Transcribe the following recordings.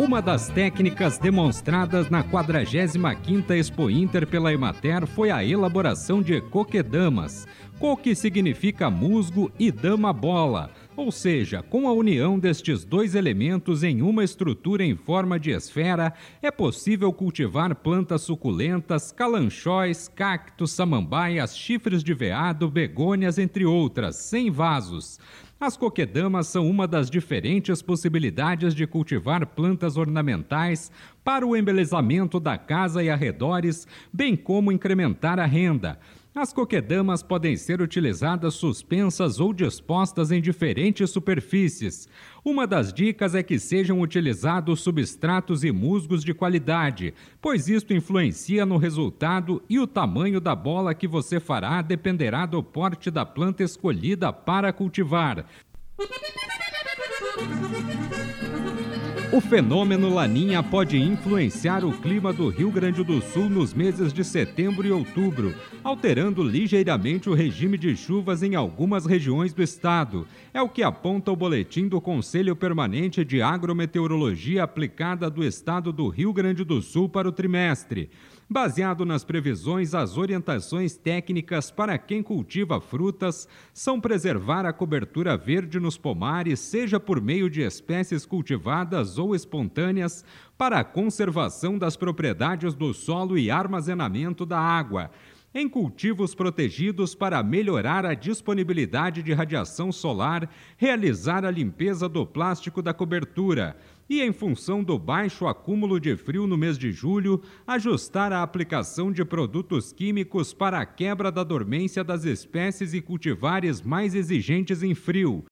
Uma das técnicas demonstradas na 45ª Expo Inter pela Emater foi a elaboração de coquedamas, co que significa musgo e dama bola, ou seja, com a união destes dois elementos em uma estrutura em forma de esfera, é possível cultivar plantas suculentas, calanchóis, cactos, samambaias, chifres de veado, begônias, entre outras, sem vasos. As coquedamas são uma das diferentes possibilidades de cultivar plantas ornamentais para o embelezamento da casa e arredores, bem como incrementar a renda. As coquedamas podem ser utilizadas suspensas ou dispostas em diferentes superfícies. Uma das dicas é que sejam utilizados substratos e musgos de qualidade, pois isto influencia no resultado e o tamanho da bola que você fará dependerá do porte da planta escolhida para cultivar. O fenômeno Laninha pode influenciar o clima do Rio Grande do Sul nos meses de setembro e outubro, alterando ligeiramente o regime de chuvas em algumas regiões do estado. É o que aponta o boletim do Conselho Permanente de Agrometeorologia aplicada do estado do Rio Grande do Sul para o trimestre. Baseado nas previsões, as orientações técnicas para quem cultiva frutas são preservar a cobertura verde nos pomares, seja por meio de espécies cultivadas ou espontâneas, para a conservação das propriedades do solo e armazenamento da água em cultivos protegidos para melhorar a disponibilidade de radiação solar, realizar a limpeza do plástico da cobertura e, em função do baixo acúmulo de frio no mês de julho, ajustar a aplicação de produtos químicos para a quebra da dormência das espécies e cultivares mais exigentes em frio.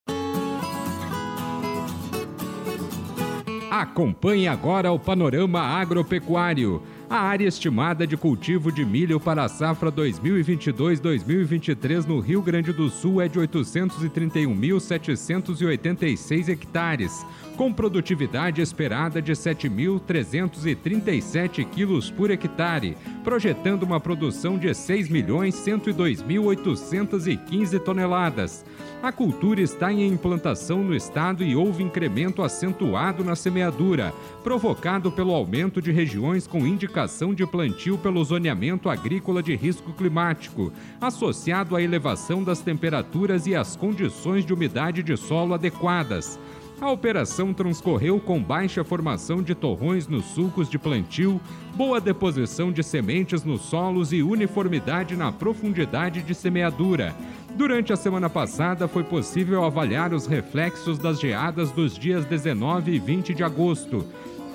Acompanhe agora o panorama agropecuário. A área estimada de cultivo de milho para a safra 2022-2023 no Rio Grande do Sul é de 831.786 hectares, com produtividade esperada de 7.337 quilos por hectare, projetando uma produção de 6.102.815 toneladas. A cultura está em implantação no estado e houve incremento acentuado na semeadura, provocado pelo aumento de regiões com indicação de plantio pelo zoneamento agrícola de risco climático, associado à elevação das temperaturas e às condições de umidade de solo adequadas. A operação transcorreu com baixa formação de torrões nos sulcos de plantio, boa deposição de sementes nos solos e uniformidade na profundidade de semeadura. Durante a semana passada, foi possível avaliar os reflexos das geadas dos dias 19 e 20 de agosto.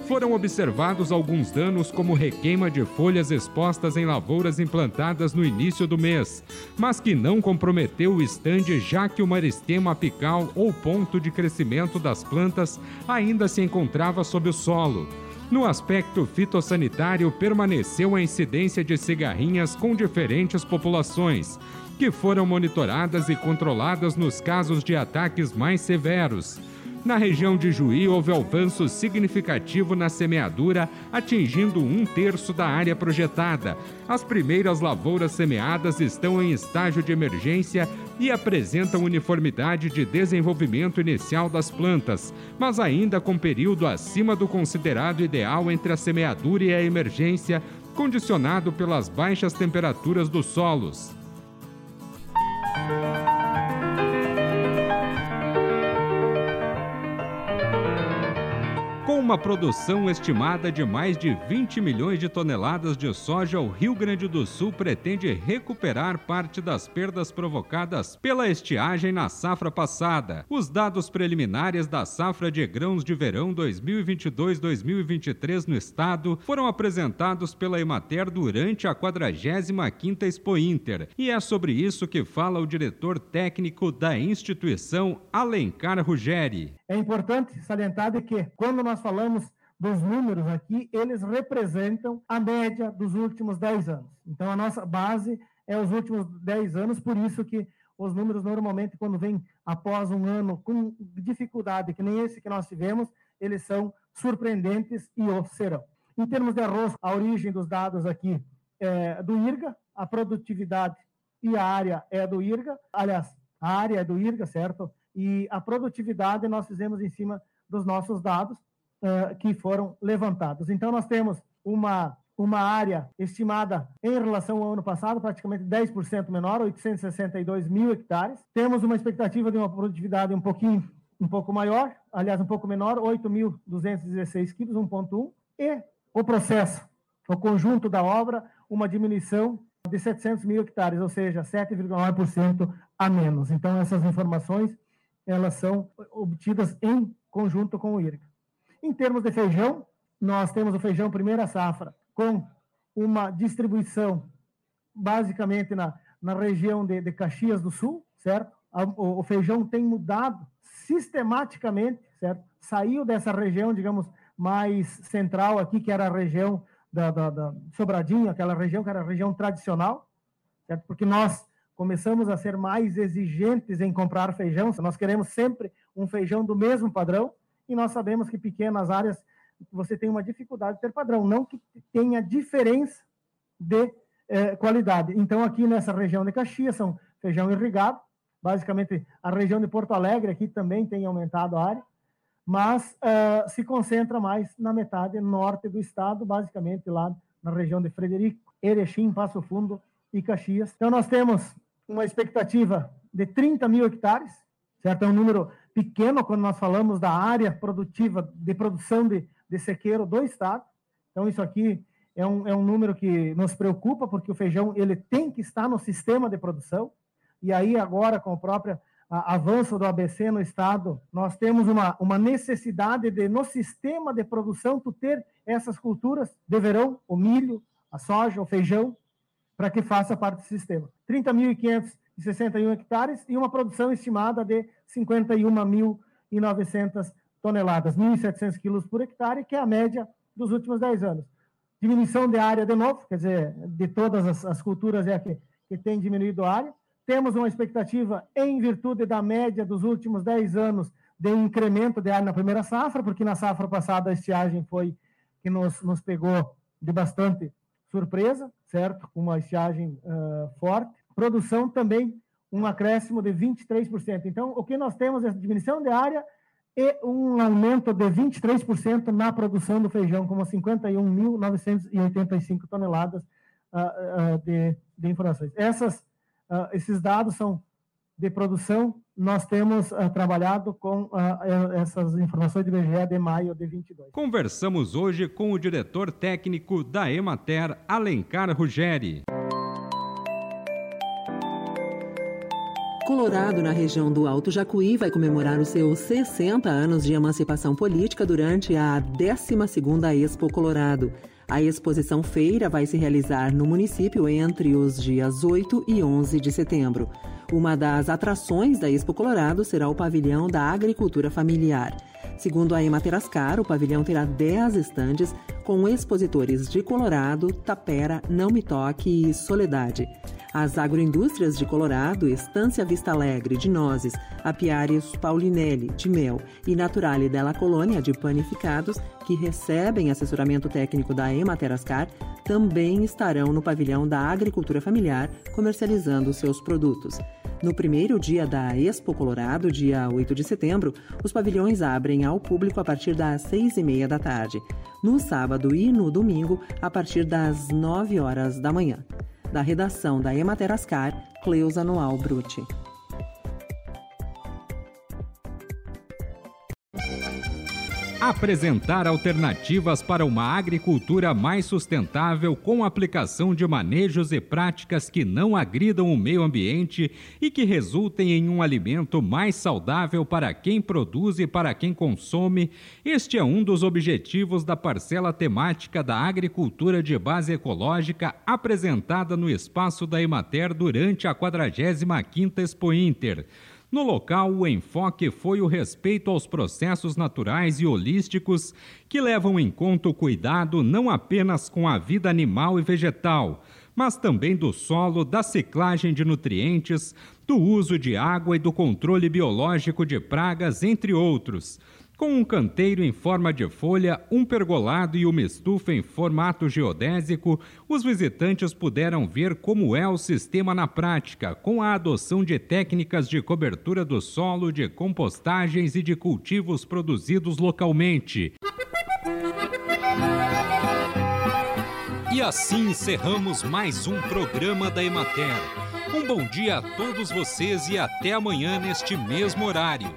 Foram observados alguns danos, como requeima de folhas expostas em lavouras implantadas no início do mês, mas que não comprometeu o estande, já que o maristema apical ou ponto de crescimento das plantas ainda se encontrava sob o solo. No aspecto fitossanitário, permaneceu a incidência de cigarrinhas com diferentes populações, que foram monitoradas e controladas nos casos de ataques mais severos. Na região de Juí, houve avanço significativo na semeadura, atingindo um terço da área projetada. As primeiras lavouras semeadas estão em estágio de emergência e apresentam uniformidade de desenvolvimento inicial das plantas, mas ainda com período acima do considerado ideal entre a semeadura e a emergência, condicionado pelas baixas temperaturas dos solos. Uma produção estimada de mais de 20 milhões de toneladas de soja, o Rio Grande do Sul pretende recuperar parte das perdas provocadas pela estiagem na safra passada. Os dados preliminares da safra de grãos de verão 2022-2023 no estado foram apresentados pela Emater durante a 45ª Expo Inter, e é sobre isso que fala o diretor técnico da instituição, Alencar Ruggeri. É importante salientar de que, quando nós falamos dos números aqui, eles representam a média dos últimos 10 anos. Então, a nossa base é os últimos 10 anos, por isso que os números normalmente, quando vêm após um ano com dificuldade, que nem esse que nós tivemos, eles são surpreendentes e o serão. Em termos de arroz, a origem dos dados aqui é do IRGA, a produtividade e a área é do IRGA, aliás, a área é do IRGA, certo? E a produtividade nós fizemos em cima dos nossos dados uh, que foram levantados. Então, nós temos uma uma área estimada em relação ao ano passado, praticamente 10% menor, 862 mil hectares. Temos uma expectativa de uma produtividade um pouquinho, um pouco maior, aliás, um pouco menor, 8.216 quilos, 1,1. E o processo, o conjunto da obra, uma diminuição de 700 mil hectares, ou seja, 7,9% a menos. Então, essas informações, elas são obtidas em conjunto com o IRGA. Em termos de feijão, nós temos o feijão primeira safra, com uma distribuição basicamente na, na região de, de Caxias do Sul, certo? O, o, feijão tem mudado sistematicamente, certo? Saiu dessa região, digamos, mais central aqui, que era a região da, da, da Sobradinho, aquela região que era a região tradicional, certo? Porque nós começamos a ser mais exigentes em comprar feijão, nós queremos sempre um feijão do mesmo padrão, e nós sabemos que pequenas áreas você tem uma dificuldade de ter padrão, não que tenha diferença de eh, qualidade. Então, aqui nessa região de Caxias, são feijão irrigado, basicamente a região de Porto Alegre aqui também tem aumentado a área, mas uh, se concentra mais na metade norte do estado, basicamente lá na região de Frederico, Erechim, Passo Fundo e Caxias. Então, nós temos uma expectativa de 30 mil hectares, certo? É um número pequeno quando nós falamos da área produtiva, de produção de, de sequeiro do estado. Então, isso aqui é um, é um número que nos preocupa, porque o feijão ele tem que estar no sistema de produção. E aí, agora, com o próprio avanço do ABC no estado, nós temos uma, uma necessidade de, no sistema de produção, tu ter essas culturas de verão, o milho, a soja, o feijão, para que faça parte do sistema. 30.561 hectares e uma produção estimada de 51.900 toneladas, 1.700 quilos por hectare, que é a média dos últimos 10 anos. Diminuição de área de novo, quer dizer, de todas as, as culturas é que, que tem diminuído a área. Temos uma expectativa, em virtude da média dos últimos 10 anos, de incremento de área na primeira safra, porque na safra passada a estiagem foi que nos, nos pegou de bastante surpresa, certo? Com uma estiagem uh, forte. Produção também um acréscimo de 23%. Então, o que nós temos é diminuição de área e um aumento de 23% na produção do feijão, como 51.985 toneladas uh, uh, de, de, informações. Essas, uh, esses dados são de produção, nós temos trabalhado com essas informações de IBGE de maio de 22. Conversamos hoje com o diretor técnico da Emater, Alencar Ruggeri. Colorado, na região do Alto Jacuí, vai comemorar os seus 60 anos de emancipação política durante a 12ª Expo Colorado. A exposição feira vai se realizar no município entre os dias 8 e 11 de setembro. Uma das atrações da Expo Colorado será o pavilhão da agricultura familiar. Segundo a Ematerascar, o pavilhão terá 10 estandes com expositores de Colorado, Tapera, Não Me Toque e Soledade. As agroindústrias de Colorado, Estância Vista Alegre de nozes, Apiários Paulinelli de mel e Naturale della Colônia de panificados, que recebem assessoramento técnico da Ematerascar, também estarão no pavilhão da agricultura familiar comercializando seus produtos. No primeiro dia da Expo Colorado, dia 8 de setembro, os pavilhões abrem ao público a partir das seis e meia da tarde. No sábado e no domingo, a partir das 9 horas da manhã da redação da Ematerascar, Cleusa Noal Brutti. Apresentar alternativas para uma agricultura mais sustentável com aplicação de manejos e práticas que não agridam o meio ambiente e que resultem em um alimento mais saudável para quem produz e para quem consome. Este é um dos objetivos da parcela temática da agricultura de base ecológica apresentada no espaço da Emater durante a 45ª Expo Inter. No local, o enfoque foi o respeito aos processos naturais e holísticos que levam em conta o cuidado não apenas com a vida animal e vegetal, mas também do solo, da ciclagem de nutrientes, do uso de água e do controle biológico de pragas, entre outros com um canteiro em forma de folha, um pergolado e uma estufa em formato geodésico, os visitantes puderam ver como é o sistema na prática, com a adoção de técnicas de cobertura do solo, de compostagens e de cultivos produzidos localmente. E assim encerramos mais um programa da Emater. Um bom dia a todos vocês e até amanhã neste mesmo horário.